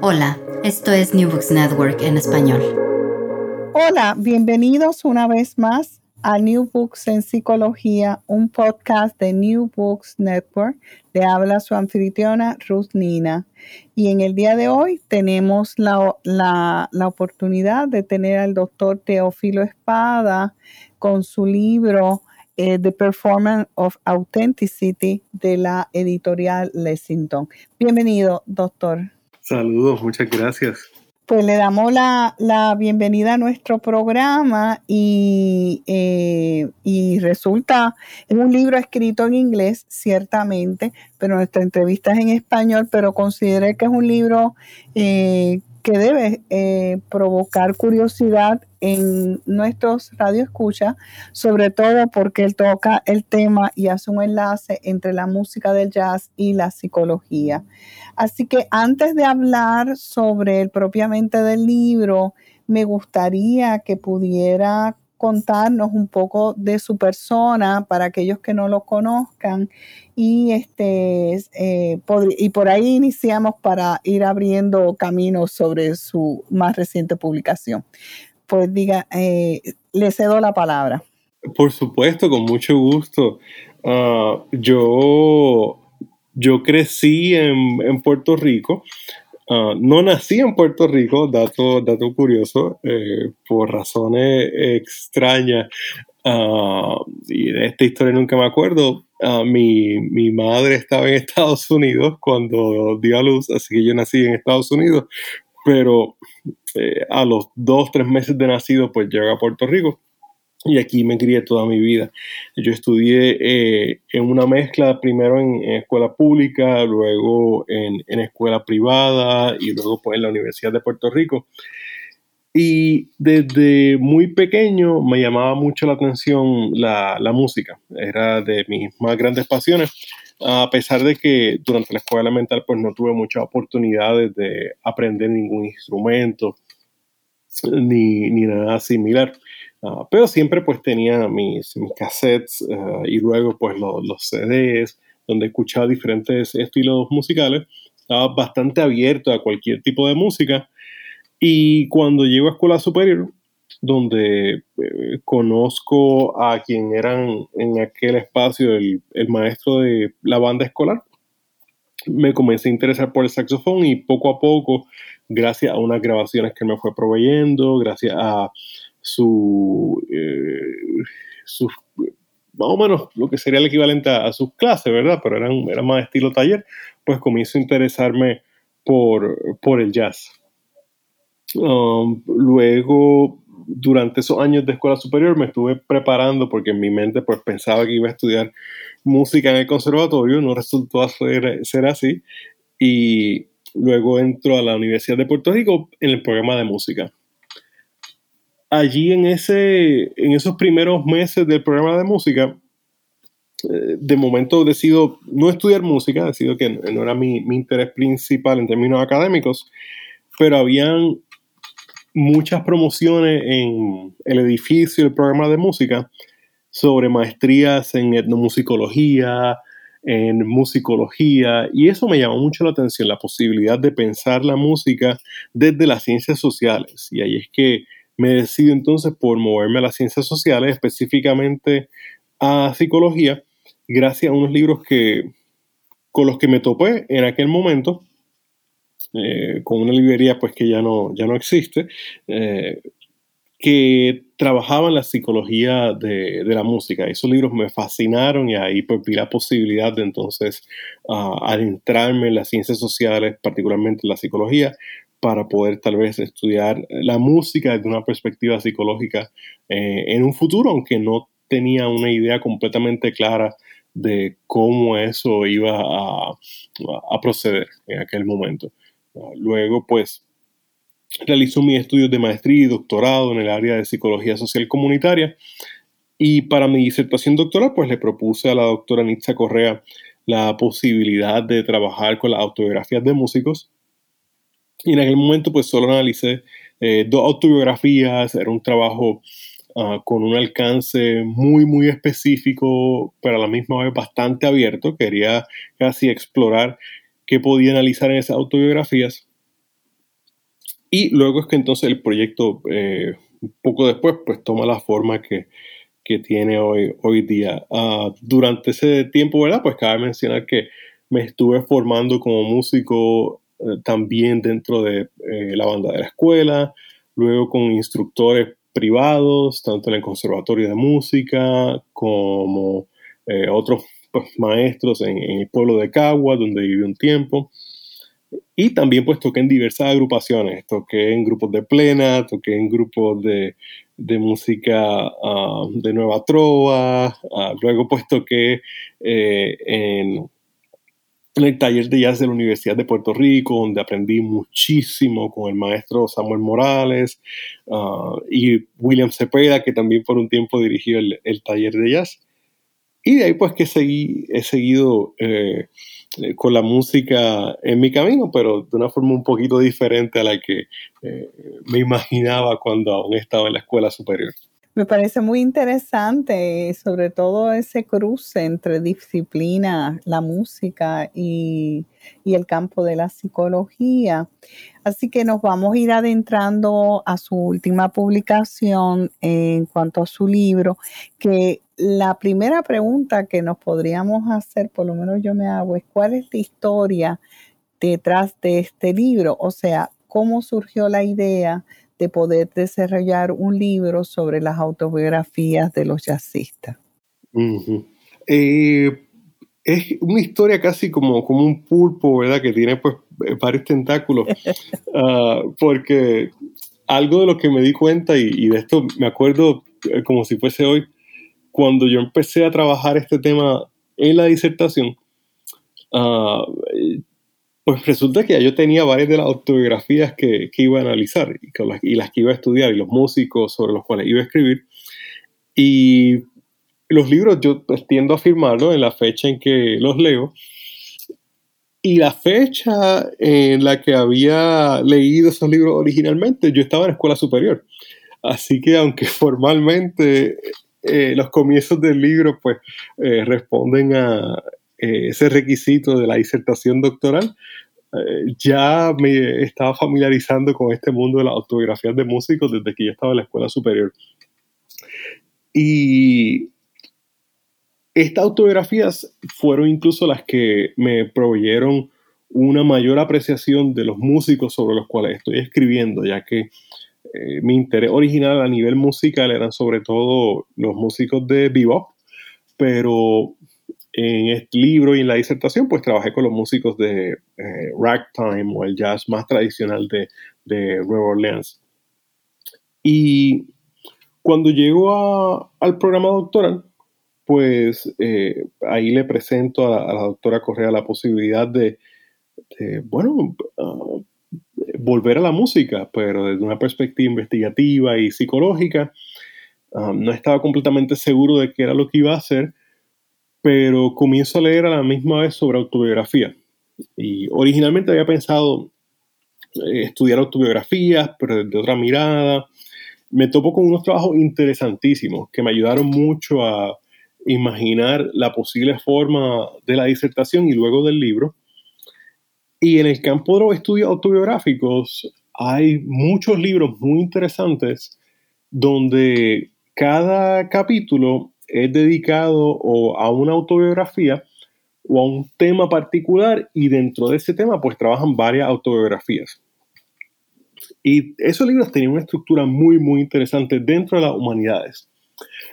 Hola, esto es New Books Network en español. Hola, bienvenidos una vez más a New Books en Psicología, un podcast de New Books Network. Le habla su anfitriona Ruth Nina. Y en el día de hoy tenemos la, la, la oportunidad de tener al doctor Teófilo Espada con su libro eh, The Performance of Authenticity de la editorial Lexington. Bienvenido, doctor. Saludos, muchas gracias. Pues le damos la, bienvenida a nuestro programa y, eh, y resulta, es un libro escrito en inglés, ciertamente, pero nuestra entrevista es en español, pero considere que es un libro eh, que debe eh, provocar curiosidad en nuestros radioescuchas, sobre todo porque él toca el tema y hace un enlace entre la música del jazz y la psicología. Así que antes de hablar sobre el propiamente del libro, me gustaría que pudiera contarnos un poco de su persona para aquellos que no lo conozcan y este eh, y por ahí iniciamos para ir abriendo caminos sobre su más reciente publicación. Pues diga, eh, le cedo la palabra. Por supuesto, con mucho gusto. Ah, yo, yo crecí en, Puerto Rico. Ah, no nací en Puerto Rico, dato, dato curioso, eh, por razones extrañas. Ah, y de esta historia nunca me acuerdo. mi, mi, madre estaba en Estados Unidos cuando dio a luz, así que yo nací en Estados Unidos, pero eh, a los dos, tres meses de nacido, pues llegué a Puerto Rico y aquí me crié toda mi vida. Yo estudié eh, en una mezcla, primero en, escuela pública, luego en, escuela privada y luego pues en la Universidad de Puerto Rico. Y desde muy pequeño me llamaba mucho la atención la, la música, era de mis más grandes pasiones a pesar de que durante la escuela elemental pues no tuve muchas oportunidades de aprender ningún instrumento ni, nada similar. Ah, pero siempre pues tenía mis, cassettes ah, y luego pues los CDs donde escuchaba diferentes estilos musicales. Estaba bastante abierto a cualquier tipo de música. Y cuando llego a escuela superior, donde eh, conozco a quien eran en aquel espacio el, maestro de la banda escolar. Me comencé a interesar por el saxofón y poco a poco, gracias a unas grabaciones que me fue proveyendo, gracias a su, eh, más o menos lo que sería el equivalente a, sus clases, ¿verdad? Pero eran, era más estilo taller, pues comienzo a interesarme por, por el jazz. Um, luego durante esos años de escuela superior me estuve preparando porque en mi mente pues pensaba que iba a estudiar música en el conservatorio, no resultó ser, ser así y luego entro a la Universidad de Puerto Rico en el programa de música. Allí en, ese, en esos primeros meses del programa de música, eh, de momento decido no estudiar música, decido que no era mi, mi interés principal en términos académicos, pero habían muchas promociones en el edificio del programa de música sobre maestrías en etnomusicología, en musicología, y eso me llamó mucho la atención, la posibilidad de pensar la música desde las ciencias sociales. Y ahí es que me decido entonces por moverme a las ciencias sociales, específicamente a psicología, gracias a unos libros que, con los que me topé en aquel momento eh, con una librería pues que ya no, ya no existe, eh, que trabajaba en la psicología de, la música. Esos libros me fascinaron y ahí pues vi la posibilidad de entonces uh, adentrarme en las ciencias sociales, particularmente en la psicología, para poder tal vez estudiar la música desde una perspectiva psicológica eh, en un futuro, aunque no tenía una idea completamente clara de cómo eso iba a, a proceder en aquel momento. luego, pues, realizó mis estudios de maestría y doctorado en el área de psicología social comunitaria. Y para mi disertación doctoral, pues le propuse a la doctora Nitza Correa la posibilidad de trabajar con las autobiografías de músicos. Y en aquel momento, pues solo analicé eh, dos autobiografías, era un trabajo ah, con un alcance muy, muy específico, pero a la misma vez bastante abierto. Quería casi explorar qué podía analizar en esas autobiografías. Y luego es que entonces el proyecto, eh, poco después, pues toma la forma que, tiene hoy, hoy día. Ah, durante ese tiempo, ¿verdad? Pues cabe mencionar que me estuve formando como músico eh, también dentro de eh, la banda de la escuela, luego con instructores privados, tanto en el Conservatorio de Música como otros pues, maestros en, en, el pueblo de Cagua, donde viví un tiempo. Y también pues toqué en diversas agrupaciones, toqué en grupos de plena, toqué en grupos de, de música ah, de Nueva Trova, ah, luego pues toqué eh, en, en, el taller de jazz de la Universidad de Puerto Rico, donde aprendí muchísimo con el maestro Samuel Morales ah, y William Cepeda, que también por un tiempo dirigió el, el taller de jazz. Y de ahí pues que seguí, he seguido... Eh, con la música en mi camino, pero de una forma un poquito diferente a la que eh, me imaginaba cuando aún estaba en la escuela superior. Me parece muy interesante, sobre todo ese cruce entre disciplina, la música y, y, el campo de la psicología. Así que nos vamos a ir adentrando a su última publicación en cuanto a su libro, que la primera pregunta que nos podríamos hacer, por lo menos yo me hago, es cuál es la historia detrás de este libro, o sea, cómo surgió la idea de poder desarrollar un libro sobre las autobiografías de los jazzistas. Eh, es una historia casi como, como un pulpo, ¿verdad? Que tiene pues varios tentáculos, ah, porque algo de lo que me di cuenta, y, y de esto me acuerdo eh, como si fuese hoy, cuando yo empecé a trabajar este tema en la disertación, uh, pues resulta que yo tenía varias de las autobiografías que, que iba a analizar y, las, y, las, que iba a estudiar y los músicos sobre los cuales iba a escribir. Y los libros yo pues, tiendo a firmarlos en la fecha en que los leo. Y la fecha en la que había leído esos libros originalmente, yo estaba en escuela superior. Así que aunque formalmente eh, los comienzos del libro pues eh, responden a eh, ese requisito de la disertación doctoral. ya me estaba familiarizando con este mundo de las autobiografías de músicos desde que yo estaba en la escuela superior. Y estas autobiografías fueron incluso las que me proveyeron una mayor apreciación de los músicos sobre los cuales estoy escribiendo, ya que eh, mi interés original a nivel musical eran sobre todo los músicos de bebop, pero en este libro y en la disertación pues trabajé con los músicos de eh, ragtime o el jazz más tradicional de, de Nueva Orleans. Y cuando llego al programa doctoral, pues eh, ahí le presento a la, doctora Correa la posibilidad de, bueno, uh, volver a la música, pero desde una perspectiva investigativa y psicológica. Um, no estaba completamente seguro de qué era lo que iba a hacer, pero comienzo a leer a la misma vez sobre autobiografía. Y originalmente había pensado eh, estudiar autobiografías, pero desde otra mirada. Me topo con unos trabajos interesantísimos que me ayudaron mucho a imaginar la posible forma de la disertación y luego del libro. Y en el campo de los estudios autobiográficos hay muchos libros muy interesantes donde cada capítulo es dedicado a una autobiografía o a un tema particular y dentro de ese tema pues trabajan varias autobiografías. Y esos libros tenían una estructura muy, muy interesante dentro de las humanidades.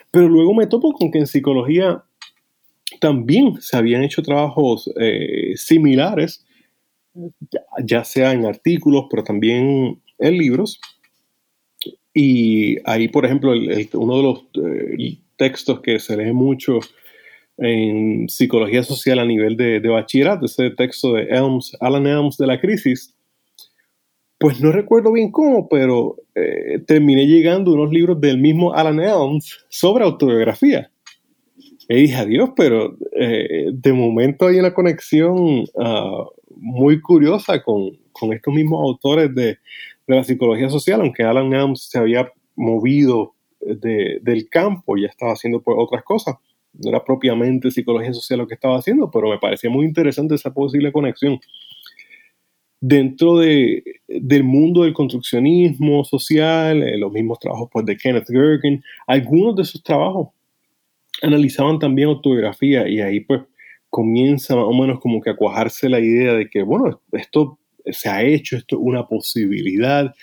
Pero luego me topo con que en psicología también se habían hecho trabajos eh, similares ya sea en artículos, pero también en libros. Y ahí, por ejemplo, uno de los eh, textos que se lee mucho en psicología social a nivel de, de bachillerato, ese texto de Elms, Alan Elms de la crisis, pues no recuerdo bien cómo, pero eh, terminé llegando unos libros del mismo Alan Elms sobre autobiografía. Y dije, adiós, pero eh, de momento hay una conexión ah, muy curiosa con, estos mismos autores de, la psicología social, aunque Alan Elms se había movido del campo, ya estaba haciendo pues, otras cosas. No era propiamente psicología social lo que estaba haciendo, pero me parecía muy interesante esa posible conexión dentro de, del mundo del construccionismo social, eh, los mismos trabajos pues, de Kenneth Gergen, algunos de sus trabajos analizaban también autobiografía y ahí pues comienza más o menos como que a cuajarse la idea de que, bueno, esto se ha hecho, esto es una posibilidad.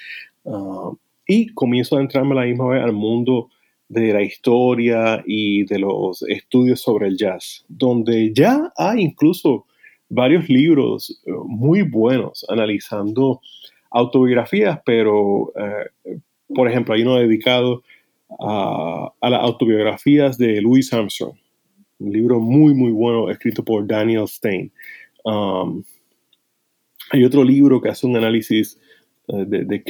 Ah, y comienzo a entrarme a la misma vez al mundo de la historia y de los estudios sobre el jazz, donde ya hay incluso varios libros eh, muy buenos analizando autobiografías, pero, eh, por ejemplo, hay uno dedicado a, las autobiografías de Louis Armstrong, un libro muy, muy bueno escrito por Daniel Stein. Um, hay otro libro que hace un análisis eh, de,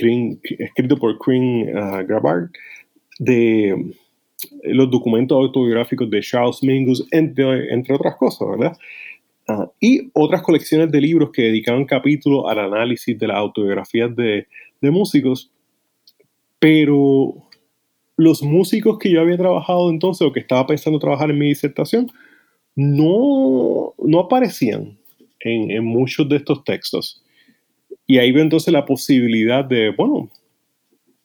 escrito por Kring uh, Grabart, de los documentos autobiográficos de Charles Mingus, entre, entre otras cosas, ¿verdad? y otras colecciones de libros que dedicaban capítulos al análisis de las autobiografías de, músicos, pero los músicos que yo había trabajado entonces o que estaba pensando trabajar en mi disertación no, no aparecían en, en, muchos de estos textos. Y ahí veo entonces la posibilidad de, bueno,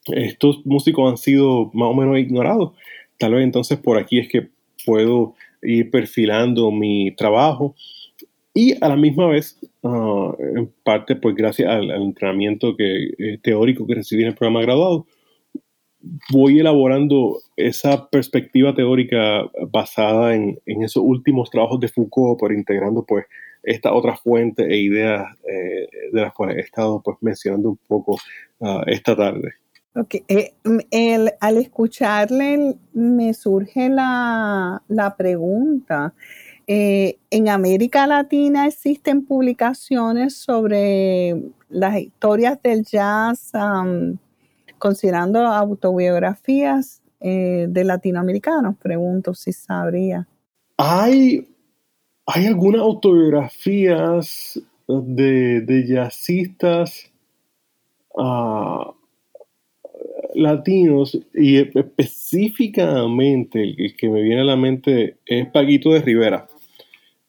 estos músicos han sido más o menos ignorados. Tal vez entonces por aquí es que puedo ir perfilando mi trabajo y a la misma vez, ah, en parte, pues gracias al, entrenamiento que, eh, teórico que recibí en el programa graduado, voy elaborando esa perspectiva teórica basada en, esos últimos trabajos de Foucault, por integrando pues esta otra fuente e ideas eh, de las cuales he estado pues mencionando un poco ah, esta tarde. Ok, eh, al escucharle me surge la, la pregunta. Eh, en América Latina existen publicaciones sobre las historias del jazz, considerando autobiografías eh, de latinoamericanos. Pregunto si sabría. Hay, hay algunas autobiografías de, jazzistas ah, latinos y específicamente el que me viene a la mente es Paquito de Rivera.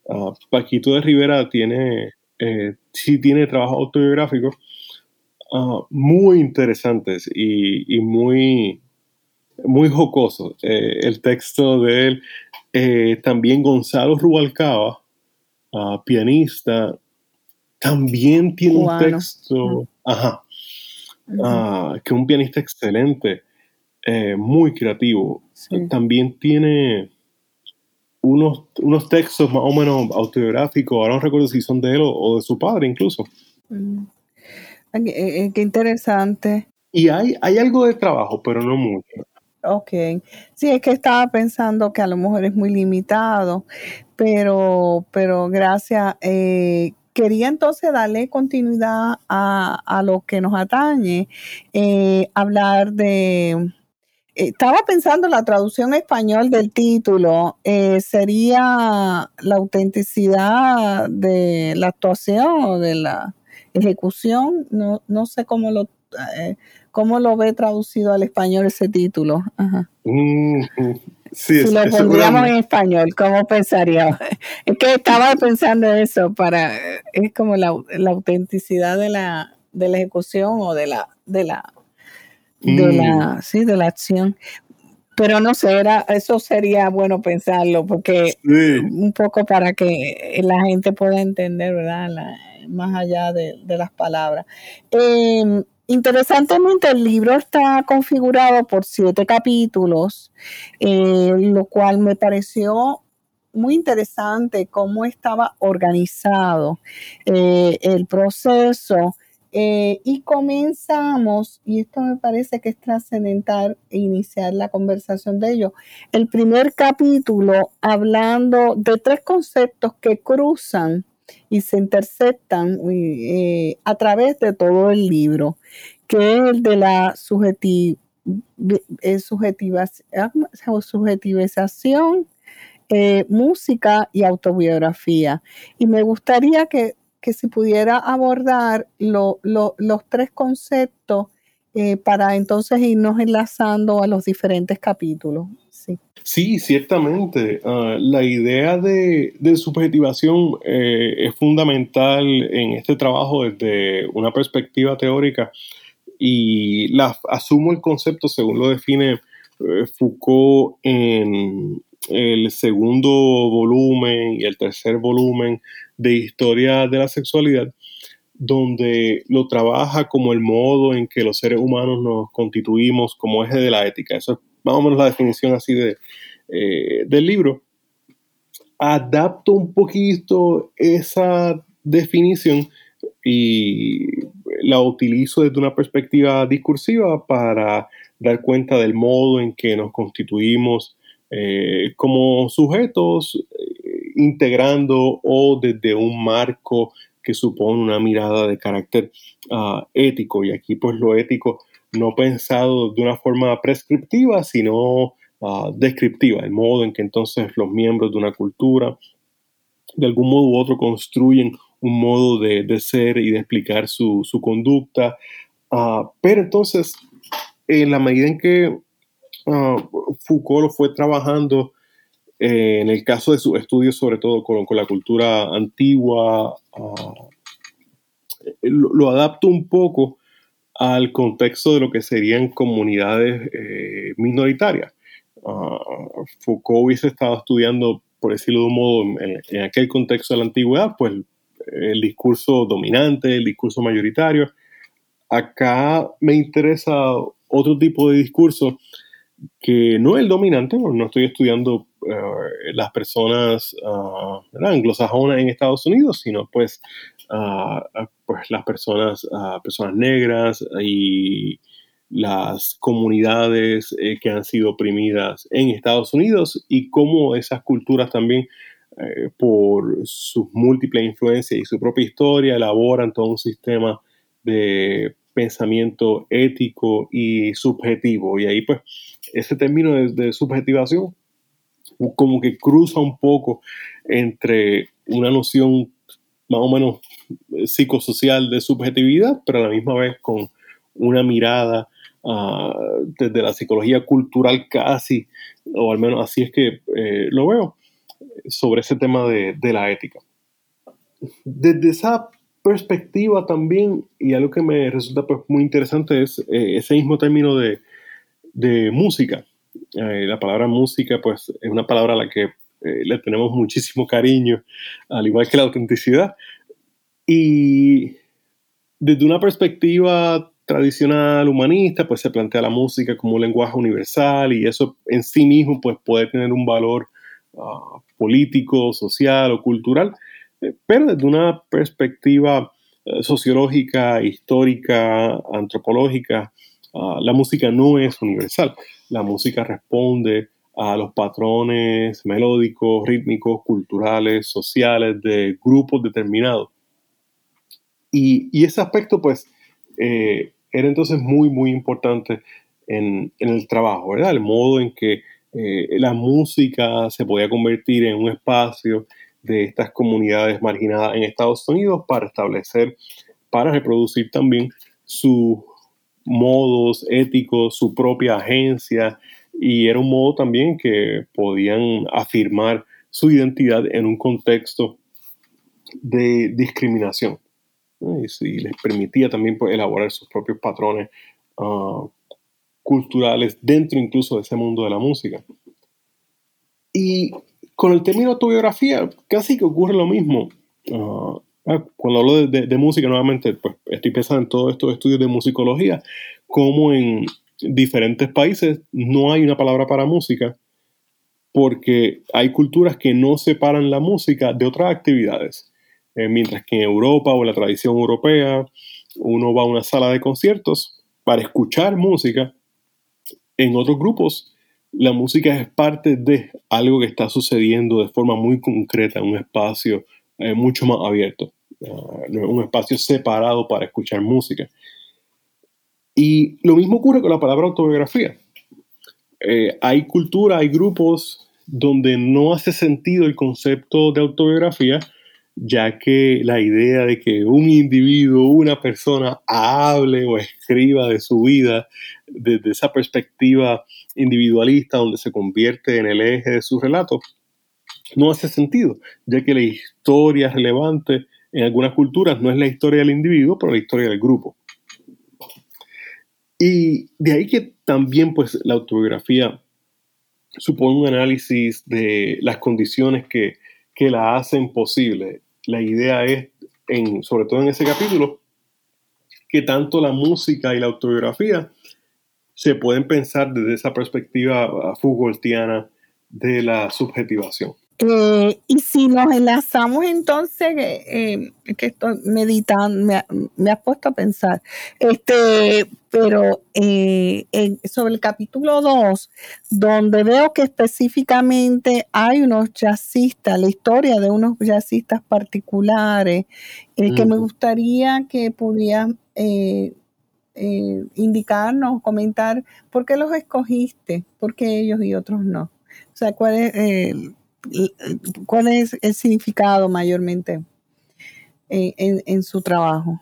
Ah, Paquito de Rivera tiene, eh, sí tiene trabajo autobiográfico ah, muy interesantes y, muy, muy jocosos. Eh, el texto de él, eh, también Gonzalo Rubalcaba, ah, pianista, también tiene un texto, ajá, que un pianista excelente, muy creativo. También tiene unos, unos textos más o menos autobiográficos, ahora no recuerdo si son de él o, de su padre incluso. Mm. Eh, eh, qué, interesante. Y hay, hay algo de trabajo, pero no mucho. Ok, sí, es que estaba pensando que a lo mejor es muy limitado, pero, pero gracias. Eh, quería entonces darle continuidad a, a, lo que nos atañe, hablar de, estaba pensando en la traducción español del título, eh, sería la autenticidad de la actuación o de la ejecución. No, no sé cómo lo, eh, cómo lo ve traducido al español ese título. Mm, si lo pondríamos en español, ¿cómo pensaríamos? Es que estaba pensando eso para, es como la, la autenticidad de la, de la ejecución o de la, de la de la, mm. sí, de la acción. Pero no sé, era, eso sería bueno pensarlo, porque un poco para que la gente pueda entender, ¿verdad? más allá de, las palabras. Em, interesantemente, el libro está configurado por siete capítulos, eh, lo cual me pareció muy interesante cómo estaba organizado eh, el proceso eh, y comenzamos, y esto me parece que es trascendental iniciar la conversación de ello, el primer capítulo hablando de tres conceptos que cruzan y se interceptan eh, a través de todo el libro, que es el de la eh, subjetivización, eh, música y autobiografía. Y me gustaría que, si pudiera abordar los tres conceptos para entonces irnos enlazando a los diferentes capítulos. Sí, ciertamente. Ah, la idea de, subjetivación eh, es fundamental en este trabajo desde una perspectiva teórica y la, asumo el concepto según lo define eh, Foucault en el segundo volumen y el tercer volumen de Historia de la Sexualidad, donde lo trabaja como el modo en que los seres humanos nos constituimos como eje de la ética. Eso es más la definición así de, eh, del libro, adapto un poquito esa definición y la utilizo desde una perspectiva discursiva para dar cuenta del modo en que nos constituimos eh, como sujetos, eh, integrando o desde un marco que supone una mirada de carácter ah, ético. Y aquí pues lo ético no pensado de una forma prescriptiva, sino ah, descriptiva, el modo en que entonces los miembros de una cultura, de algún modo u otro, construyen un modo de, ser y de explicar su, conducta. Ah, pero entonces, en la medida en que ah, Foucault fue trabajando, eh, en el caso de sus estudios, sobre todo con, la cultura antigua, lo, lo adapto un poco al contexto de lo que serían comunidades eh, minoritarias. Uh, Foucault hubiese estado estudiando, por decirlo de un modo, en, aquel contexto de la antigüedad, pues el discurso dominante, el discurso mayoritario. Acá me interesa otro tipo de discurso que no es el dominante, no estoy estudiando eh, las personas uh, anglosajonas en Estados Unidos, sino pues pues las personas, personas negras y las comunidades eh, que han sido oprimidas en Estados Unidos y cómo esas culturas también, eh, por sus múltiples influencias y su propia historia, elaboran todo un sistema de pensamiento ético y subjetivo. Y ahí pues ese término de subjetivación como que cruza un poco entre una noción más o menos eh, psicosocial de subjetividad, pero a la misma vez con una mirada ah, desde la psicología cultural casi, o al menos así es que eh, lo veo, sobre ese tema de, la ética. Desde esa perspectiva también, y algo que me resulta pues, muy interesante es eh, ese mismo término de, de música. la palabra música pues es una palabra a la que eh, le tenemos muchísimo cariño, al igual que la autenticidad. Y desde una perspectiva tradicional humanista, pues se plantea la música como un lenguaje universal y eso en sí mismo pues puede tener un valor ah, político, social o cultural, eh, pero desde una perspectiva eh, sociológica, histórica, antropológica, la música no es universal. La música responde a los patrones melódicos, rítmicos, culturales, sociales de grupos determinados. Y, ese aspecto, pues, eh, era entonces muy, muy importante en, el trabajo, ¿verdad? El modo en que eh, la música se podía convertir en un espacio de estas comunidades marginadas en Estados Unidos para establecer, para reproducir también sus modos éticos, su propia agencia, y era un modo también que podían afirmar su identidad en un contexto de discriminación. Y, les permitía también pues, elaborar sus propios patrones ah, culturales dentro incluso de ese mundo de la música. Y con el término autobiografía casi que ocurre lo mismo. Ah, ah, cuando hablo de, de, música nuevamente, pues estoy pensando en todos estos estudios de musicología, como en, diferentes países no hay una palabra para música porque hay culturas que no separan la música de otras actividades. Eh, mientras que en Europa o en la tradición europea uno va a una sala de conciertos para escuchar música, en otros grupos la música es parte de algo que está sucediendo de forma muy concreta en un espacio mucho más abierto, un espacio separado para escuchar música. Y lo mismo ocurre con la palabra autobiografía. hay cultura, hay grupos donde no hace sentido el concepto de autobiografía ya que la idea de que un individuo, una persona hable o escriba de su vida desde esa perspectiva individualista donde se convierte en el eje de su relato, no hace sentido, ya que la historia relevante en algunas culturas no es la historia del individuo, pero la historia del grupo. Y de ahí que también pues la autobiografía supone un análisis de las condiciones que, que la hacen posible la idea es, en, sobre todo en ese capítulo, que tanto la música y la autobiografía se pueden pensar desde esa perspectiva Foucaultiana de la subjetivación. Eh, y si nos enlazamos entonces, eh, eh, que estoy meditando, me, me, has puesto a pensar, este, pero sobre el capítulo 2, donde veo que específicamente hay unos jazzistas, la historia de unos jazzistas particulares, que me gustaría que pudieras indicarnos, comentar por qué los escogiste, por qué ellos y otros no. O sea, cuál es ¿Cuál es el significado mayormente en, su trabajo?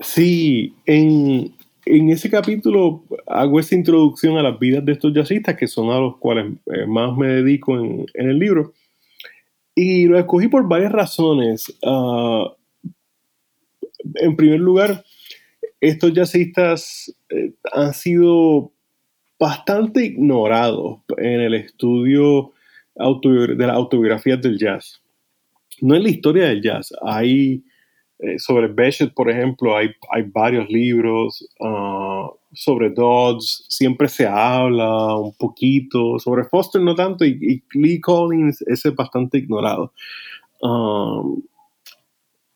Sí, en, ese capítulo hago esa introducción a las vidas de estos jazzistas, que son a los cuales eh, más me dedico en, el libro. Y lo escogí por varias razones. Ah, en primer lugar, estos jazzistas eh, han sido bastante ignorados en el estudio de las autobiografías del jazz. No es la historia del jazz. Hay, eh, sobre Bechet, por ejemplo, hay, hay varios libros. Ah, sobre Dodds siempre se habla un poquito. Sobre Foster no tanto. Y, Lee Collins, ese es bastante ignorado. Ah,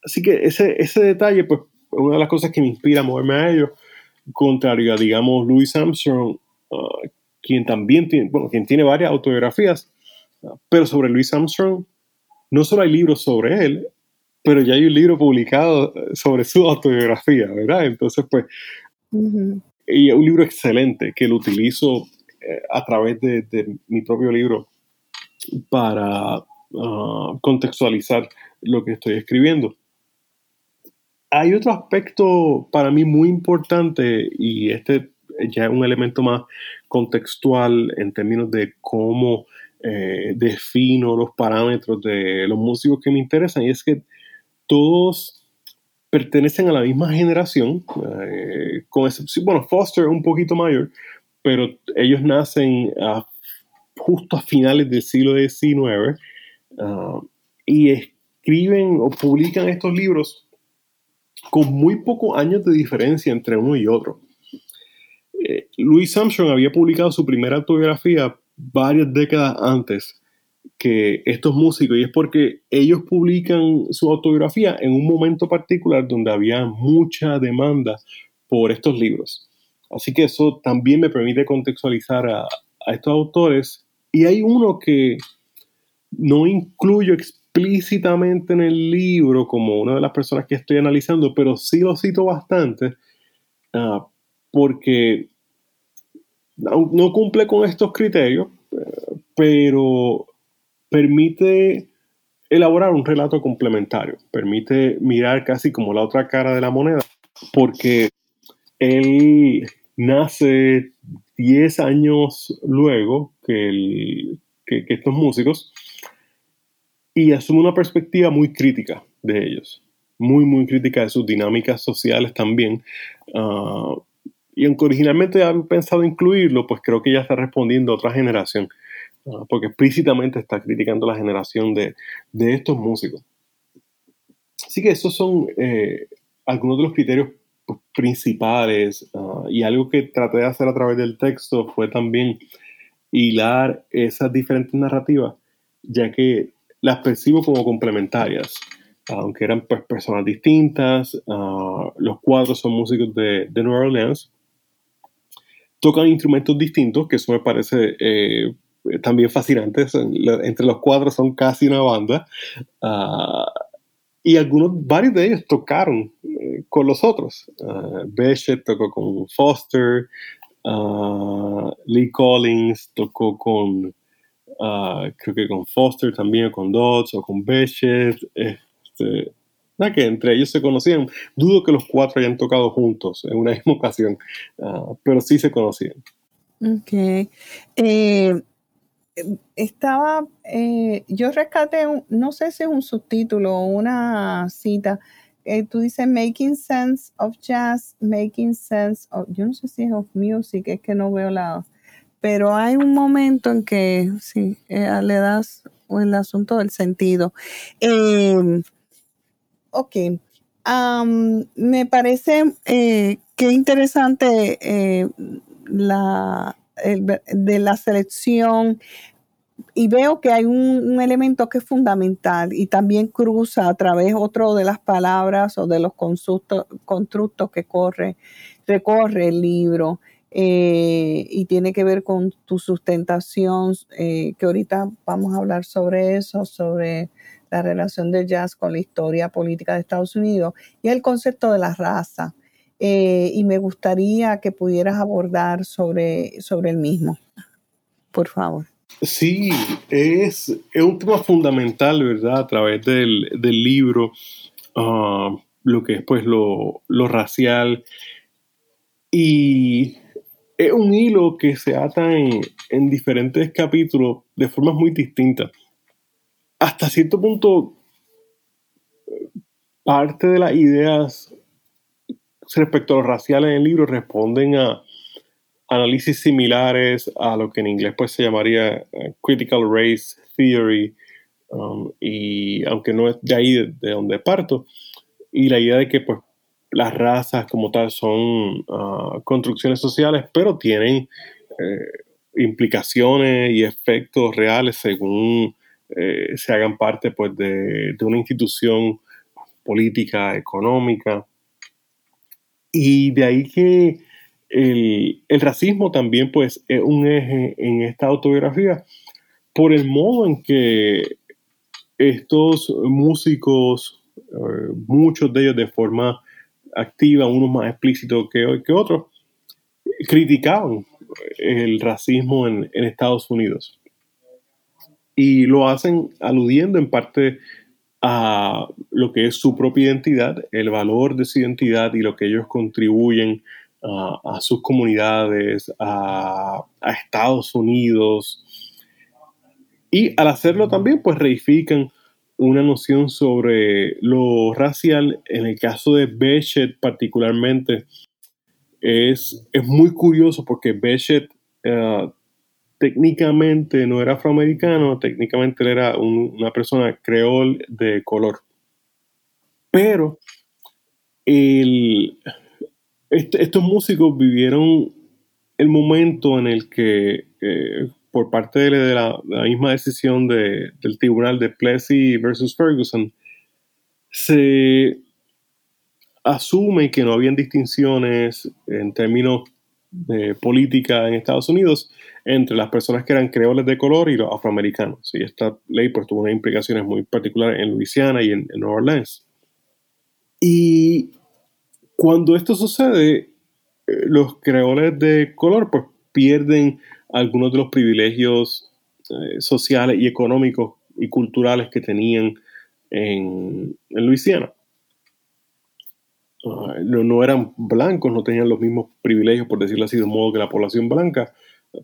así que ese, ese detalle, pues, es una de las cosas que me inspira a moverme a ellos. Contrario a, digamos, Louis Armstrong, ah, quien también tiene, bueno, quien tiene varias autobiografías, pero sobre Louis Armstrong, no solo hay libros sobre él, pero ya hay un libro publicado sobre su autobiografía, ¿verdad? Entonces, pues, y un libro excelente que lo utilizo eh, a través de, mi propio libro para ah, contextualizar lo que estoy escribiendo. Hay otro aspecto para mí muy importante y este ya es un elemento más contextual en términos de cómo eh, defino los parámetros de los músicos que me interesan y es que todos pertenecen a la misma generación, eh, con excepción, bueno, Foster un poquito mayor, pero ellos nacen justo a finales del siglo XIX ah, y escriben o publican estos libros con muy pocos años de diferencia entre uno y otro. Eh, Louis Armstrong había publicado su primera autobiografía varias décadas antes que estos músicos y es porque ellos publican su autobiografía en un momento particular donde había mucha demanda por estos libros. Así que eso también me permite contextualizar a, estos autores y hay uno que no incluyo explícitamente en el libro como una de las personas que estoy analizando, pero sí lo cito bastante ah, porque no, cumple con estos criterios, pero permite elaborar un relato complementario, permite mirar casi como la otra cara de la moneda, porque él nace 10 años luego que, estos músicos y asume una perspectiva muy crítica de ellos, muy, muy crítica de sus dinámicas sociales también. Ah, y aunque originalmente han pensado incluirlo, pues creo que ya está respondiendo a otra generación, porque explícitamente está criticando la generación de, estos músicos. Así que esos son eh, algunos de los criterios pues, principales y algo que traté de hacer a través del texto fue también hilar esas diferentes narrativas, ya que las percibo como complementarias aunque eran pues, personas distintas, los cuatro son músicos de, de Nueva Orleans, tocan instrumentos distintos, que eso me parece eh, también fascinante. Entre los cuatro son casi una banda. Ah, y algunos, varios de ellos tocaron eh, con los otros. Uh, tocó con Foster, uh, Lee Collins tocó con, creo que con Foster también, o con Dodds, o con Bechet. Este, que entre ellos se conocían. Dudo que los cuatro hayan tocado juntos en una misma ocasión, pero sí se conocían. Ok. Eh, estaba, eh, yo rescaté, no sé si es un subtítulo o una cita. Eh, tú dices Making Sense of Jazz, Making Sense of, yo no sé si es of Music, es que no veo la, pero hay un momento en que sí, eh, le das el asunto del sentido. Ok, me parece que interesante la de la selección. Y veo que hay un, elemento que es fundamental y también cruza a través otro de las palabras o de los constructos que corre, recorre el libro eh, y tiene que ver con tu sustentación, eh, que ahorita vamos a hablar sobre eso, sobre la relación del jazz con la historia política de Estados Unidos y el concepto de la raza. Eh, y me gustaría que pudieras abordar sobre, sobre el mismo, por favor. Sí, es, un tema fundamental, ¿verdad? A través del, libro, ah, lo que es pues lo, racial. Y es un hilo que se ata en diferentes capítulos de formas muy distintas. Hasta cierto punto, parte de las ideas respecto a lo racial en el libro responden a análisis similares a lo que en inglés pues se llamaría eh, critical race theory um, y aunque no es de ahí de, donde parto y la idea de que pues las razas como tal son ah, construcciones sociales pero tienen eh, implicaciones y efectos reales según eh, se hagan parte pues de, una institución política, económica. Y de ahí que el, racismo también pues es un eje en esta autobiografía por el modo en que estos músicos, eh, muchos de ellos de forma activa, unos más explícitos que, que otros, criticaban el racismo en Estados Unidos. Y lo hacen aludiendo en parte a lo que es su propia identidad, el valor de su identidad y lo que ellos contribuyen a sus comunidades, a, Estados Unidos. Y al hacerlo también, pues reifican una noción sobre lo racial. En el caso de Bechet particularmente, es, es muy curioso porque Bechet eh, técnicamente no era afroamericano, técnicamente él era una persona creol de color. Pero estos músicos vivieron el momento en el que, eh, por parte de, la, misma decisión del tribunal de Plessy versus Ferguson, se asume que no habían distinciones en términos de política en Estados Unidos entre las personas que eran creoles de color y los afroamericanos. Y esta ley pues, tuvo unas implicaciones muy particulares en Luisiana y en, Nueva Orleans. Y cuando esto sucede, eh, los creoles de color pues, pierden algunos de los privilegios eh, sociales y económicos y culturales que tenían en, en Luisiana. Ah, no, no, eran blancos, no tenían los mismos privilegios, por decirlo así, de modo que la población blanca,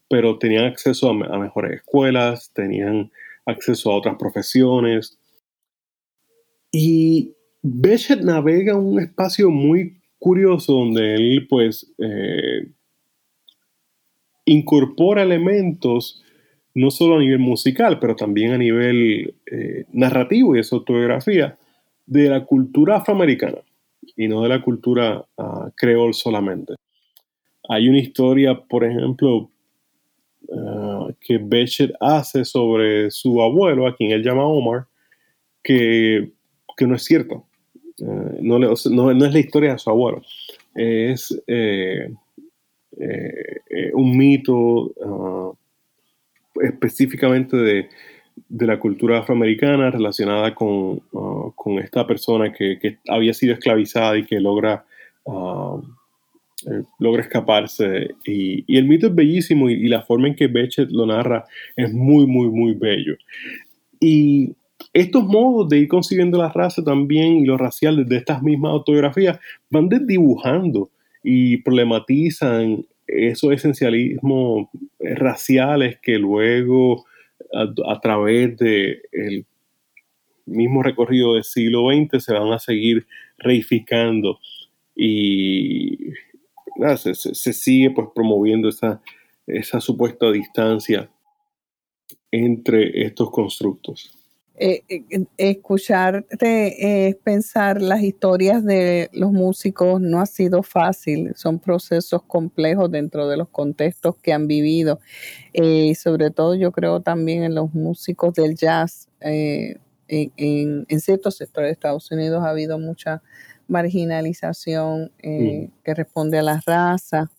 pero tenían acceso a, mejores escuelas, tenían acceso a otras profesiones. Y Bechet navega un espacio muy curioso donde él pues eh, incorpora elementos no solo a nivel musical, pero también a nivel eh, narrativo y de autobiografía de la cultura afroamericana y no de la cultura uh, creol solamente. Hay una historia, por ejemplo, uh, que Bechet hace sobre su abuelo, a quien él llama Omar, que, que no es cierto. Uh, no, es la historia de su abuelo. Es eh, eh, un mito específicamente de, de la cultura afroamericana relacionada con, con esta persona que, que, había sido esclavizada y que logra, logra escaparse. Y, el mito es bellísimo y, la forma en que Bechet lo narra es muy, muy, muy bello. Y estos modos de ir concibiendo la raza también y lo racial desde estas mismas autografías van desdibujando y problematizan esos esencialismos raciales que luego a, través del el mismo recorrido del siglo XX se van a seguir reificando y se, sigue pues promoviendo esa, supuesta distancia entre estos constructos. Eh, eh, escucharte es pensar las historias de los músicos no ha sido fácil, son procesos complejos dentro de los contextos que han vivido. Eh, sobre todo yo creo también en los músicos del jazz. en, en, ciertos sectores de Estados Unidos ha habido mucha marginalización eh, que responde a la raza.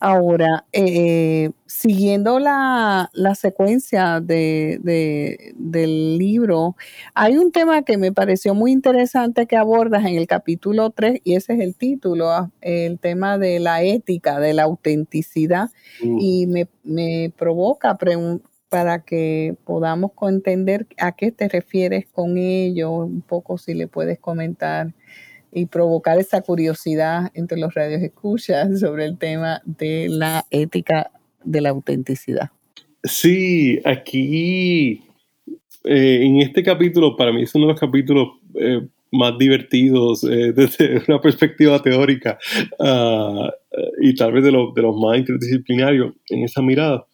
Ahora, eh, siguiendo la, secuencia de, del libro, hay un tema que me pareció muy interesante que abordas en el capítulo 3 y ese es el título, ah, el tema de la ética, de la autenticidad. Y me, me provoca para que podamos entender a qué te refieres con ello, un poco si le puedes comentar y provocar esa curiosidad entre los radios escuchas sobre el tema de la ética de la autenticidad. Sí, aquí eh, en este capítulo, para mí es uno de los capítulos eh, más divertidos eh, desde una perspectiva teórica uh, y tal vez de, de los más interdisciplinarios en esa mirada.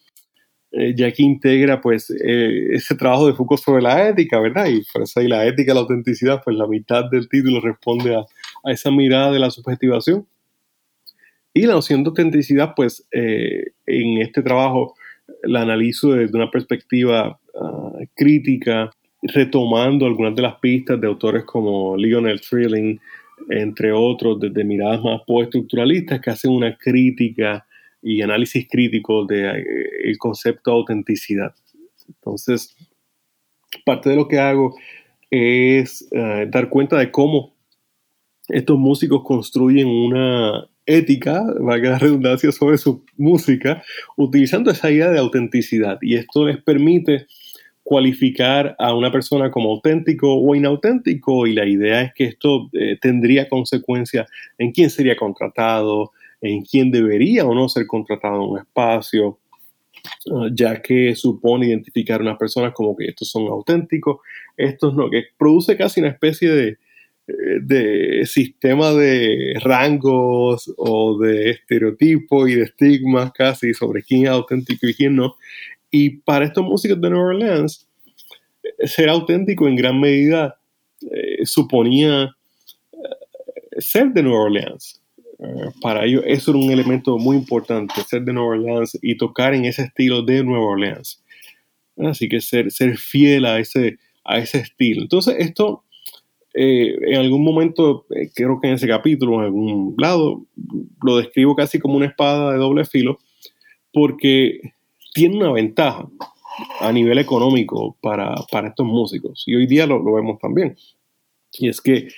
Eh, ya que integra pues eh, ese trabajo de Foucault sobre la ética, ¿verdad? Y pues ahí la ética, la autenticidad, pues la mitad del título responde a, esa mirada de la subjetivación. Y la noción de autenticidad, pues eh, en este trabajo la analizo desde una perspectiva ah, crítica, retomando algunas de las pistas de autores como Lionel Trilling, entre otros, desde miradas más postestructuralistas que hacen una crítica y análisis crítico del de, eh, concepto de autenticidad. Entonces, parte de lo que hago es eh, dar cuenta de cómo estos músicos construyen una ética, valga la redundancia, sobre su música, utilizando esa idea de autenticidad. Y esto les permite cualificar a una persona como auténtico o inauténtico y la idea es que esto eh, tendría consecuencias en quién sería contratado, en quién debería o no ser contratado en un espacio, ya que supone identificar a unas personas como que estos son auténticos, estos no, que produce casi una especie de, eh, de sistema de rangos o de estereotipos y de estigmas casi sobre quién es auténtico y quién no. Y para estos músicos de Nueva Orleans, eh, ser auténtico en gran medida eh, suponía ser de Nueva Orleans. Para ellos eso era un elemento muy importante, ser de Nueva Orleans y tocar en ese estilo de Nueva Orleans. Así que ser, ser fiel a ese, a ese estilo. Entonces esto, eh, en algún momento, eh, creo que en ese capítulo, en algún lado, lo describo casi como una espada de doble filo, porque tiene una ventaja a nivel económico para, para estos músicos. Y hoy día lo, lo vemos también. Y es que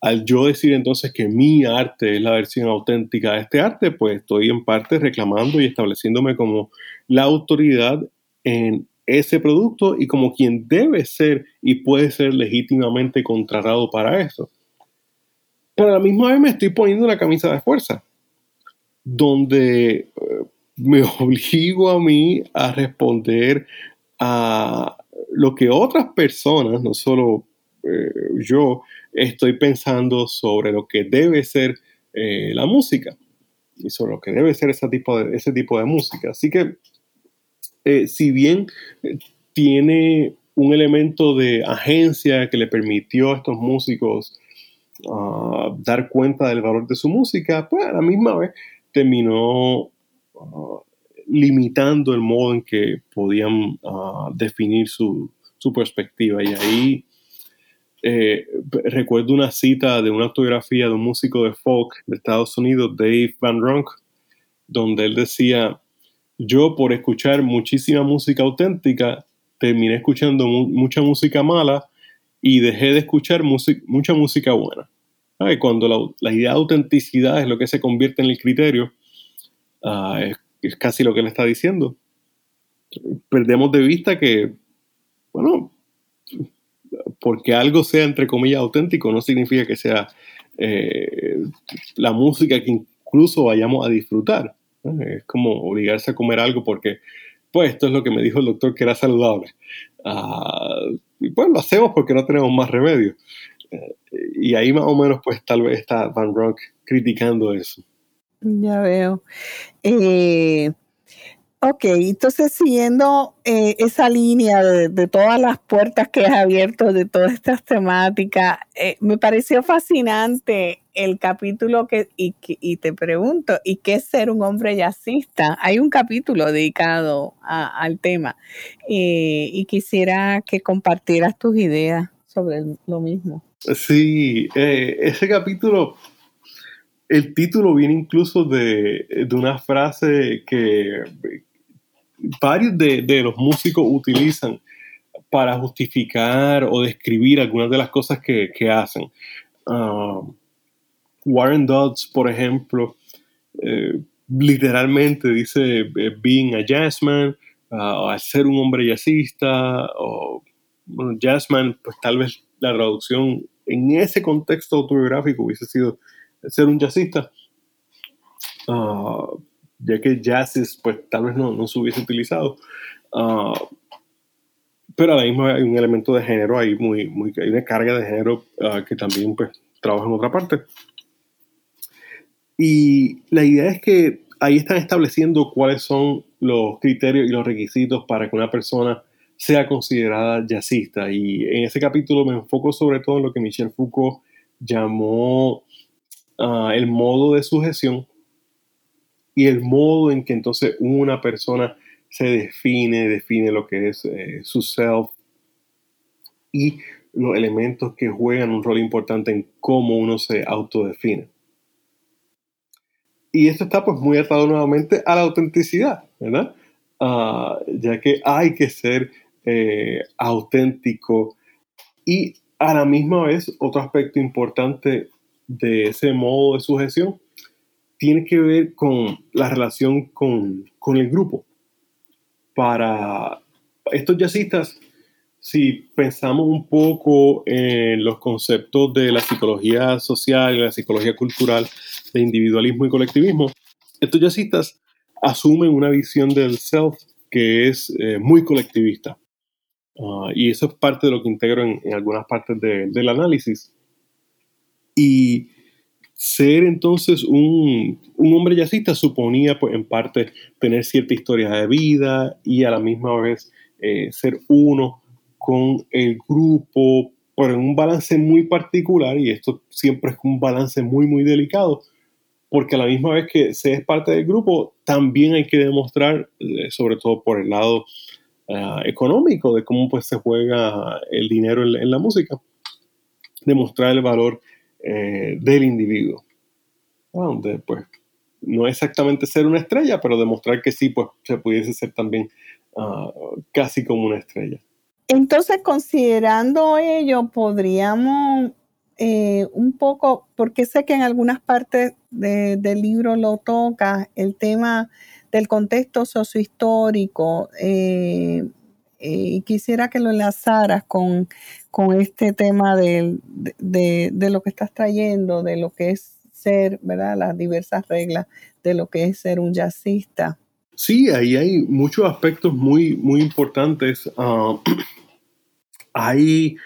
al yo decir entonces que mi arte es la versión auténtica de este arte, pues estoy en parte reclamando y estableciéndome como la autoridad en ese producto y como quien debe ser y puede ser legítimamente contratado para eso. Pero a la misma vez me estoy poniendo una camisa de fuerza, donde eh, me obligo a mí a responder a lo que otras personas, no solo eh, yo, estoy pensando sobre lo que debe ser eh, la música y sobre lo que debe ser ese tipo de, ese tipo de música. Así que, eh, si bien eh, tiene un elemento de agencia que le permitió a estos músicos ah, dar cuenta del valor de su música, pues a la misma vez terminó ah, limitando el modo en que podían ah, definir su, su perspectiva. Y ahí eh, recuerdo una cita de una autografía de un músico de folk de Estados Unidos, Dave Van Ronk, donde él decía, yo por escuchar muchísima música auténtica, terminé escuchando mucha música mala y dejé de escuchar mucha música buena. Cuando la, idea de autenticidad es lo que se convierte en el criterio, ah, es, casi lo que él está diciendo. Perdemos de vista que, bueno, porque algo sea entre comillas auténtico no significa que sea eh, la música que incluso vayamos a disfrutar. Es como obligarse a comer algo porque, pues, esto es lo que me dijo el doctor que era saludable. Ah, y pues lo hacemos porque no tenemos más remedio. Eh, y ahí más o menos, pues, tal vez está Van Rock criticando eso. Ya veo. Eh, Ok, entonces siguiendo eh, esa línea de, todas las puertas que has abierto de todas estas temáticas, eh, me pareció fascinante el capítulo que y, te pregunto, ¿y qué es ser un hombre jazzista? Hay un capítulo dedicado al tema eh, y quisiera que compartieras tus ideas sobre lo mismo. Sí, ese capítulo el título viene incluso de, de, una frase que, varios de, los músicos utilizan para justificar o describir algunas de las cosas que, hacen. Um, Warren Dodds, por ejemplo, eh, literalmente dice eh, being a jazzman, uh, ser un hombre jazzista, o jazzman, pues tal vez la traducción en ese contexto autobiográfico hubiese sido ser un jazzista. Uh, ya que jazzes pues tal vez no, no se hubiese utilizado. Ah, pero ahora mismo hay un elemento de género ahí, muy, muy, hay una carga de género ah, que también pues trabaja en otra parte. Y la idea es que ahí están estableciendo cuáles son los criterios y los requisitos para que una persona sea considerada jazzista. Y en ese capítulo me enfoco sobre todo en lo que Michel Foucault llamó ah, el modo de sujeción, y el modo en que entonces una persona se define, define lo que es eh, su self y los elementos que juegan un rol importante en cómo uno se autodefine. Y esto está pues muy atado nuevamente a la autenticidad, ¿verdad? Ah, ya que hay que ser eh, auténtico y a la misma vez otro aspecto importante de ese modo de sujeción tiene que ver con la relación con, el grupo. Para estos jazzistas, si pensamos un poco en los conceptos de la psicología social y la psicología cultural de individualismo y colectivismo, estos jazzistas asumen una visión del self que es eh, muy colectivista. Ah, y eso es parte de lo que integro en, algunas partes del análisis. Y ser entonces un, hombre jazzista suponía pues, en parte tener cierta historia de vida y a la misma vez eh, ser uno con el grupo, pero en un balance muy particular y esto siempre es un balance muy muy delicado porque a la misma vez que se es parte del grupo también hay que demostrar eh, sobre todo por el lado ah, económico de cómo pues se juega el dinero en la música demostrar el valor eh, del individuo. Donde, pues, no exactamente ser una estrella, pero demostrar que sí, pues, se pudiese ser también ah, casi como una estrella. Entonces, considerando ello, podríamos eh, un poco, porque sé que en algunas partes del libro lo toca, el tema del contexto sociohistórico, eh, y quisiera que lo enlazaras con, este tema de, lo que estás trayendo, de lo que es ser, ¿verdad? Las diversas reglas de lo que es ser un jazzista. Sí, ahí hay muchos aspectos muy, muy importantes. Ah, hay,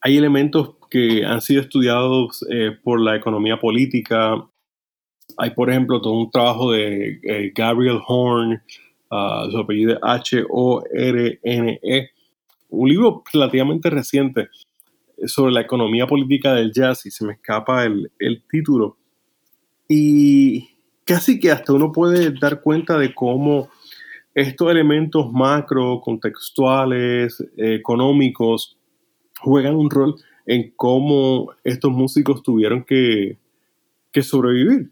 hay elementos que han sido estudiados eh, por la economía política. Hay, por ejemplo, todo un trabajo de eh, Gabriel Horn, su apellido H-O-R-N-E, un libro relativamente reciente sobre la economía política del jazz y se me escapa el, título. Y casi que hasta uno puede dar cuenta de cómo estos elementos macro, contextuales, económicos, juegan un rol en cómo estos músicos tuvieron que, que sobrevivir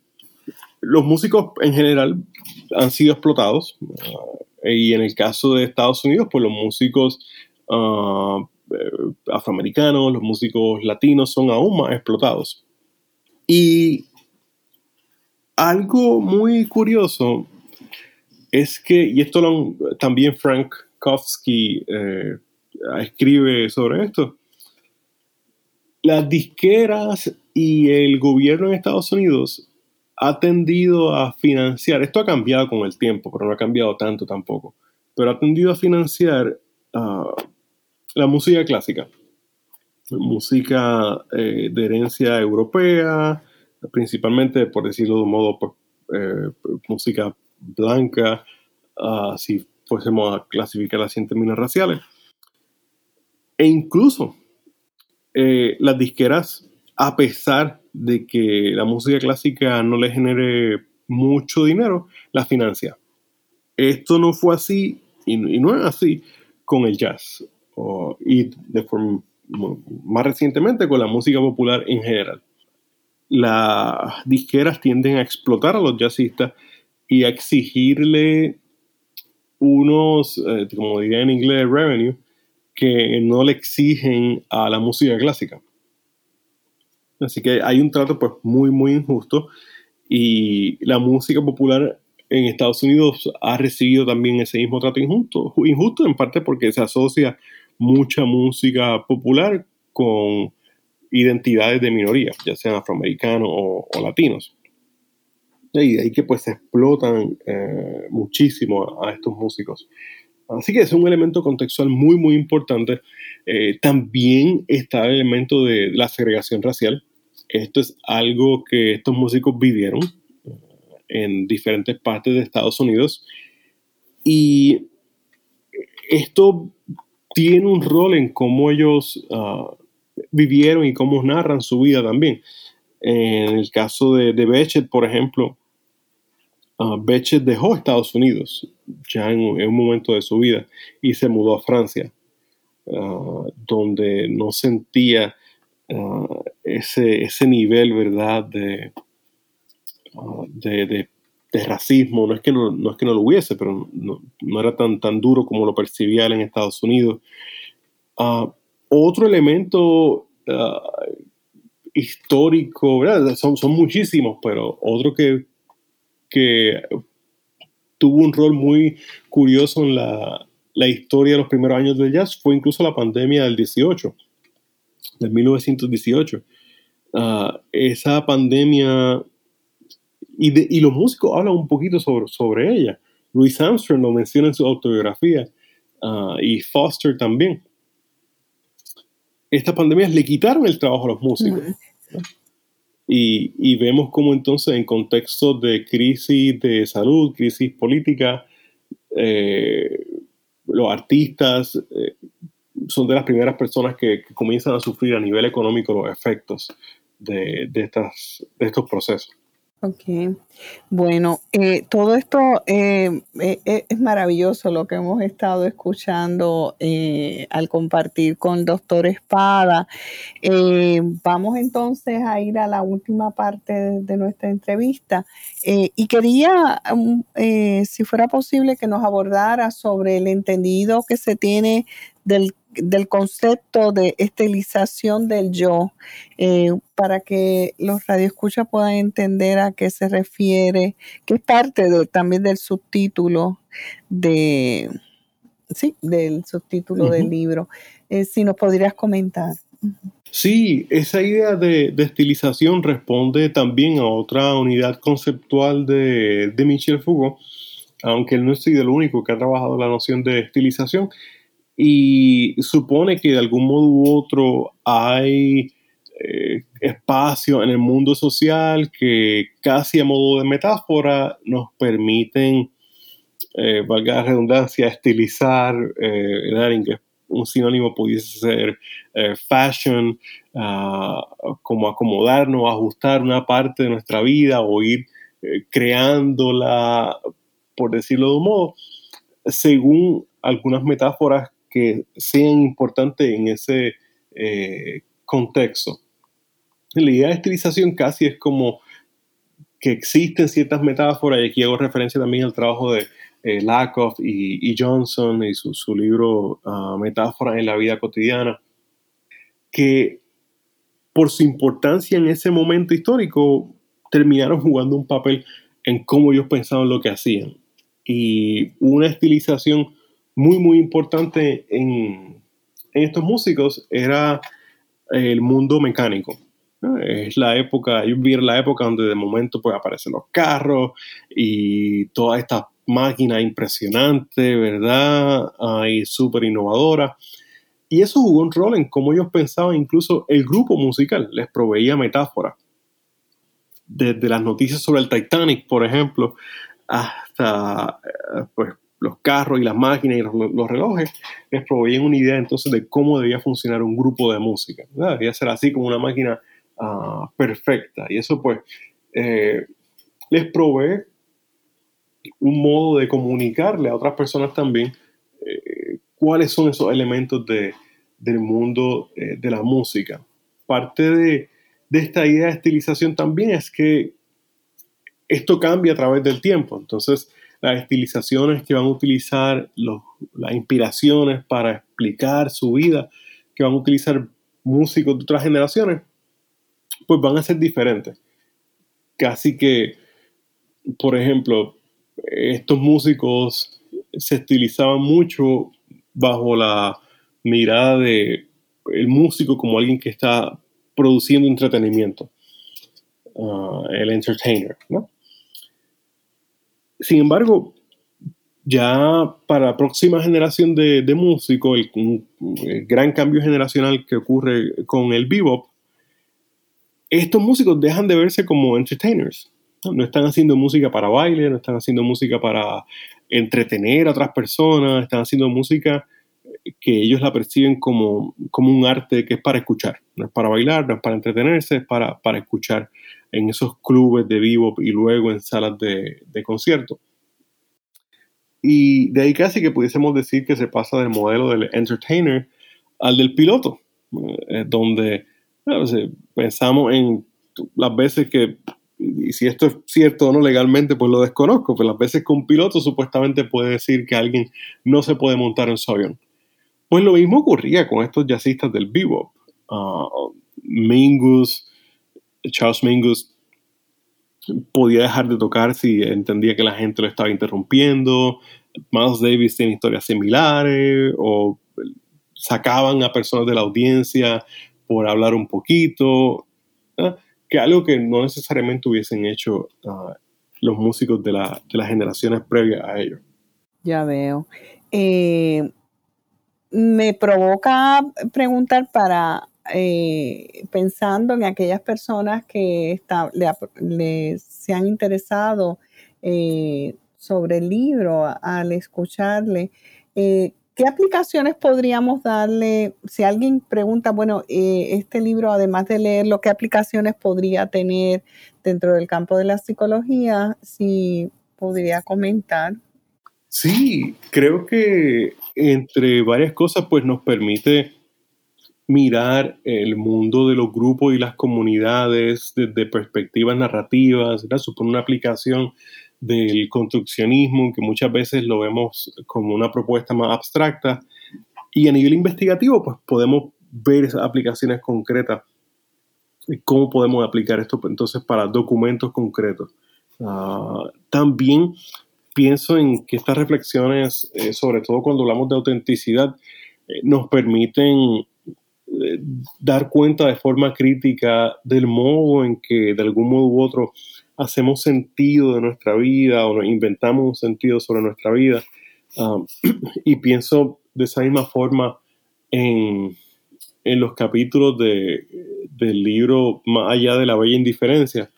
los músicos en general han sido explotados. Y en el caso de Estados Unidos, pues los músicos ah, eh, afroamericanos, los músicos latinos son aún más explotados. Y algo muy curioso es que, y esto también Frank Kofsky eh, escribe sobre esto, las disqueras y el gobierno en Estados Unidos ha tendido a financiar, esto ha cambiado con el tiempo, pero no ha cambiado tanto tampoco, pero ha tendido a financiar ah, la música clásica, música eh, de herencia europea, principalmente, por decirlo de un modo, eh, música blanca, uh, si fuésemos a clasificarla en términos raciales. E incluso eh, las disqueras, a pesar de que la música clásica no le genere mucho dinero, la financia. Esto no fue así y, no es así con el jazz y de forma, más recientemente con la música popular en general las disqueras tienden a explotar a los jazzistas y a exigirle unos, eh, como diría en inglés, revenue, que no le exigen a la música clásica. Así que hay un trato pues muy, muy injusto y la música popular en Estados Unidos ha recibido también ese mismo trato injusto, injusto en parte porque se asocia mucha música popular con identidades de minoría, ya sean afroamericanos o, latinos. Y de ahí que pues se explotan eh, muchísimo a, estos músicos. Así que es un elemento contextual muy, muy importante. Eh, también está el elemento de la segregación racial. Esto es algo que estos músicos vivieron eh, en diferentes partes de Estados Unidos. Y esto tiene un rol en cómo ellos uh, vivieron y cómo narran su vida también. En el caso de, de Bechet, por ejemplo, uh, dejó Estados Unidos ya en, un momento de su vida y se mudó a Francia, ah, donde no sentía ah, ese, ese, nivel, ¿verdad?, de, de, racismo. No es, que no, no, es que no lo hubiese, pero no, no, era tan, tan duro como lo percibía él en Estados Unidos. Otro elemento ah, histórico, Son, son muchísimos, pero otro que, que tuvo un rol muy curioso en la, historia de los primeros años del jazz fue incluso la pandemia del 18, del 1918. Ah, esa pandemia, y, los músicos hablan un poquito sobre, ella. Louis Armstrong lo menciona en su autobiografía ah, y Foster también estas pandemias le quitaron el trabajo a los músicos. y, vemos cómo entonces en contextos de crisis de salud, crisis política, eh, los artistas eh, son de las primeras personas que, comienzan a sufrir a nivel económico los efectos de estos procesos. Ok, bueno, eh, todo esto eh, eh, es maravilloso lo que hemos estado escuchando al compartir con el doctor Espada. vamos entonces a ir a la última parte de, nuestra entrevista y quería, um, si fuera posible, que nos abordara sobre el entendido que se tiene del del concepto de estilización del yo, eh, para que los radioescuchas puedan entender a qué se refiere, que es parte también del subtítulo de, sí, del subtítulo del libro. Eh, si nos podrías comentar. Sí, esa idea de, estilización responde también a otra unidad conceptual de, de Michel Foucault, aunque él no es sido el único que ha trabajado la noción de estilización, y supone que de algún modo u otro hay eh, espacio en el mundo social que casi a modo de metáfora nos permiten, eh, valga la redundancia, estilizar, eh, un sinónimo pudiese ser eh, fashion, ah, como acomodarnos, ajustar una parte de nuestra vida o ir creándola, por decirlo de un modo, según algunas metáforas que sean importantes en ese eh, contexto. La idea de estilización casi es como que existen ciertas metáforas, y aquí hago referencia también al trabajo de eh, Lakoff y, Johnson y su, libro uh, Metáforas en la vida cotidiana, que por su importancia en ese momento histórico terminaron jugando un papel en cómo ellos pensaban lo que hacían. Y una estilización muy, muy importante en, estos músicos era el mundo mecánico. Es la época, yo vi la época donde de momento pues aparecen los carros y toda esta máquina impresionante, ¿verdad? Y súper innovadora. Y eso jugó un rol en cómo ellos pensaban, incluso el grupo musical les proveía metáforas. Desde las noticias sobre el Titanic, por ejemplo, hasta eh, pues, los carros y las máquinas y los, relojes, les proveían una idea entonces de cómo debía funcionar un grupo de música. Debía ser así como una máquina ah, perfecta. Y eso pues eh, les provee un modo de comunicarle a otras personas también eh, cuáles son esos elementos del mundo eh, de la música. Parte de, esta idea de estilización también es que esto cambia a través del tiempo. Entonces, las estilizaciones que van a utilizar, las inspiraciones para explicar su vida, que van a utilizar músicos de otras generaciones, pues van a ser diferentes. Casi que, por ejemplo, estos músicos se estilizaban mucho bajo la mirada de músico como alguien que está produciendo entretenimiento, uh, el entertainer, Sin embargo, ya para la próxima generación de, músicos, el, el, gran cambio generacional que ocurre con el bebop, estos músicos dejan de verse como entertainers. No están haciendo música para baile, no están haciendo música para entretener a otras personas, están haciendo música que ellos la perciben como, como un arte que es para escuchar, no es para bailar, no es para entretenerse, es para, para escuchar en esos clubes de vivo y luego en salas de, de concierto. Y de ahí casi que pudiésemos decir que se pasa del modelo del entertainer al del piloto, eh, donde pensamos en las veces que y si esto es cierto o no legalmente, pues lo desconozco, pero las veces que un piloto supuestamente puede decir que alguien no se puede montar en su avión. Pues lo mismo ocurría con estos jazzistas del bebop. Uh, Mingus, Charles Mingus podía dejar de tocar si entendía que la gente lo estaba interrumpiendo. Miles Davis tiene historias similares o sacaban a personas de la audiencia por hablar un poquito. que algo que no necesariamente hubiesen hecho ah, los músicos de, las generaciones previas a ellos. Ya veo. Eh, me provoca preguntar para, eh, pensando en aquellas personas que se han interesado eh, sobre el libro al escucharle, ¿Qué aplicaciones podríamos darle? Si alguien pregunta, bueno, eh, este libro, además de leerlo, ¿qué aplicaciones podría tener dentro del campo de la psicología? Si podría comentar. Sí, creo que entre varias cosas, pues nos permite mirar el mundo de los grupos y las comunidades desde perspectivas narrativas, supone una aplicación del construccionismo, que muchas veces lo vemos como una propuesta más abstracta, y a nivel investigativo, pues podemos ver esas aplicaciones concretas y cómo podemos aplicar esto entonces para documentos concretos. Ah, también pienso en que estas reflexiones, eh, sobre todo cuando hablamos de autenticidad, eh, nos permiten eh, dar cuenta de forma crítica del modo en que de algún modo u otro hacemos sentido de nuestra vida o nos inventamos un sentido sobre nuestra vida. Um, y pienso de esa misma forma en, los capítulos de, del libro Más allá de la bella indiferencia,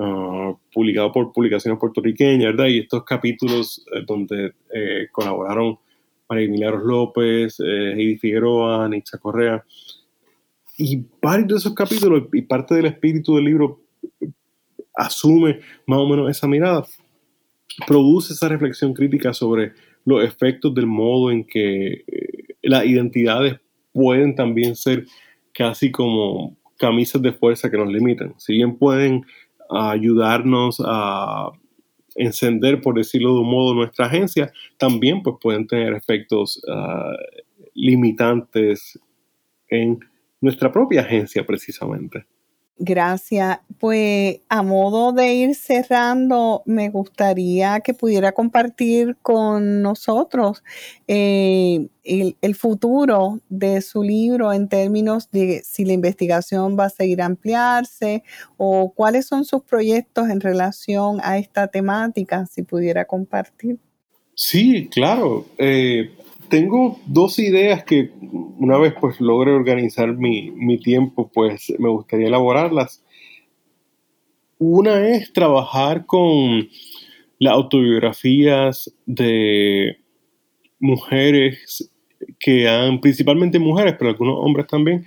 uh, publicado por publicaciones puertorriqueñas, ¿verdad? Y estos capítulos eh, donde eh, colaboraron María Milagros López, eh, Heidi Figueroa, Nixa Correa. Y varios de esos capítulos y parte del espíritu del libro asume más o menos esa mirada, produce esa reflexión crítica sobre los efectos del modo en que eh, las identidades pueden también ser casi como camisas de fuerza que nos limitan. Si bien pueden ayudarnos a encender, por decirlo de un modo, nuestra agencia, también pues, pueden tener efectos ah, limitantes en nuestra propia agencia precisamente. Gracias. Pues a modo de ir cerrando, me gustaría que pudiera compartir con nosotros eh, el, futuro de su libro en términos de si la investigación va a seguir a ampliarse o cuáles son sus proyectos en relación a esta temática, si pudiera compartir. Sí, claro. Eh, tengo dos ideas que una vez pues logre organizar mi, tiempo, pues me gustaría elaborarlas. Una es trabajar con las autobiografías de mujeres que han, principalmente mujeres, pero algunos hombres también,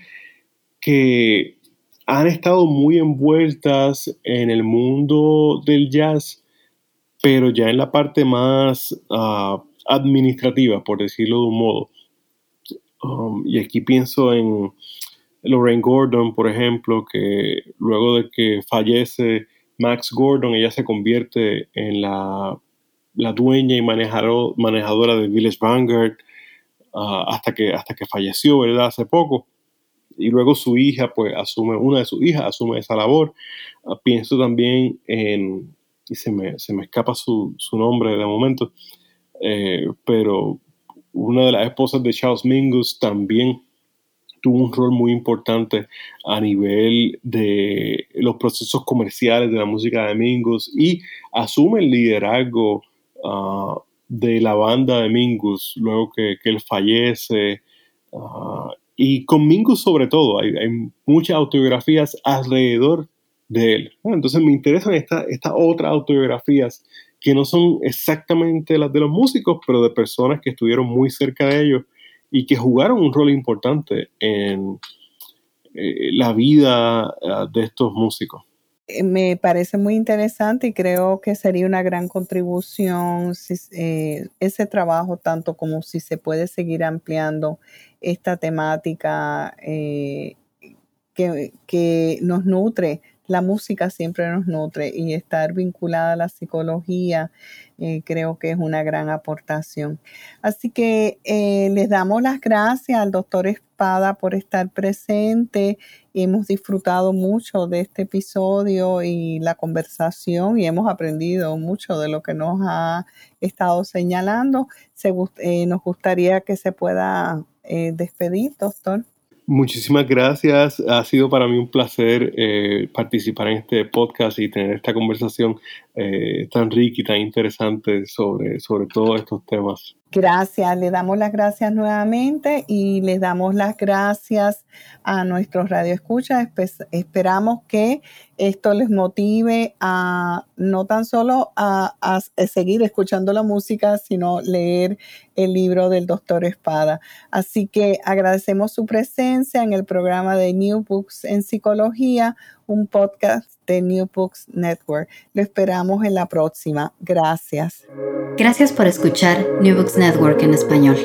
que han estado muy envueltas en el mundo del jazz, pero ya en la parte más uh, administrativa, por decirlo de un modo. Um, y aquí pienso en Lorraine Gordon, por ejemplo, que luego de que fallece Max Gordon, ella se convierte en la, dueña y manejadora de Village Vanguard uh, hasta, que, hasta que falleció, ¿verdad? Hace poco. Y luego su hija, pues asume, una de sus hijas asume esa labor. Uh, pienso también en, y se me, se me escapa su, su nombre de momento, eh, pero una de las esposas de Charles Mingus también tuvo un rol muy importante a nivel de los procesos comerciales de la música de Mingus y asume el liderazgo ah, de la banda de Mingus luego que, él fallece. Ah, y con Mingus sobre todo, hay, muchas autobiografías alrededor de él. Entonces me interesan estas otras autobiografías que no son exactamente las de los músicos, pero de personas que estuvieron muy cerca de ellos y que jugaron un rol importante en eh, la vida eh, de estos músicos. Eh, me parece muy interesante y creo que sería una gran contribución ese trabajo, tanto como si se puede seguir ampliando esta temática que nos nutre la música siempre nos nutre y estar vinculada a la psicología eh, creo que es una gran aportación. Así que eh, les damos las gracias al doctor Espada por estar presente. Hemos disfrutado mucho de este episodio y la conversación y hemos aprendido mucho de lo que nos ha estado señalando. Eh, nos gustaría que se pueda despedir, doctor. Muchísimas gracias. Ha sido para mí un placer eh, participar en este podcast y tener esta conversación eh, tan rica y tan interesante sobre, sobre todos estos temas. Gracias, le damos las gracias nuevamente y les damos las gracias a nuestros radioescuchas. esperamos que esto les motive a no tan solo a, seguir escuchando la música, sino leer el libro del doctor Espada. Así que agradecemos su presencia en el programa de New Books en Psicología, un podcast de New Books Network. Lo esperamos en la próxima. Gracias. Gracias por escuchar New Books Network en español.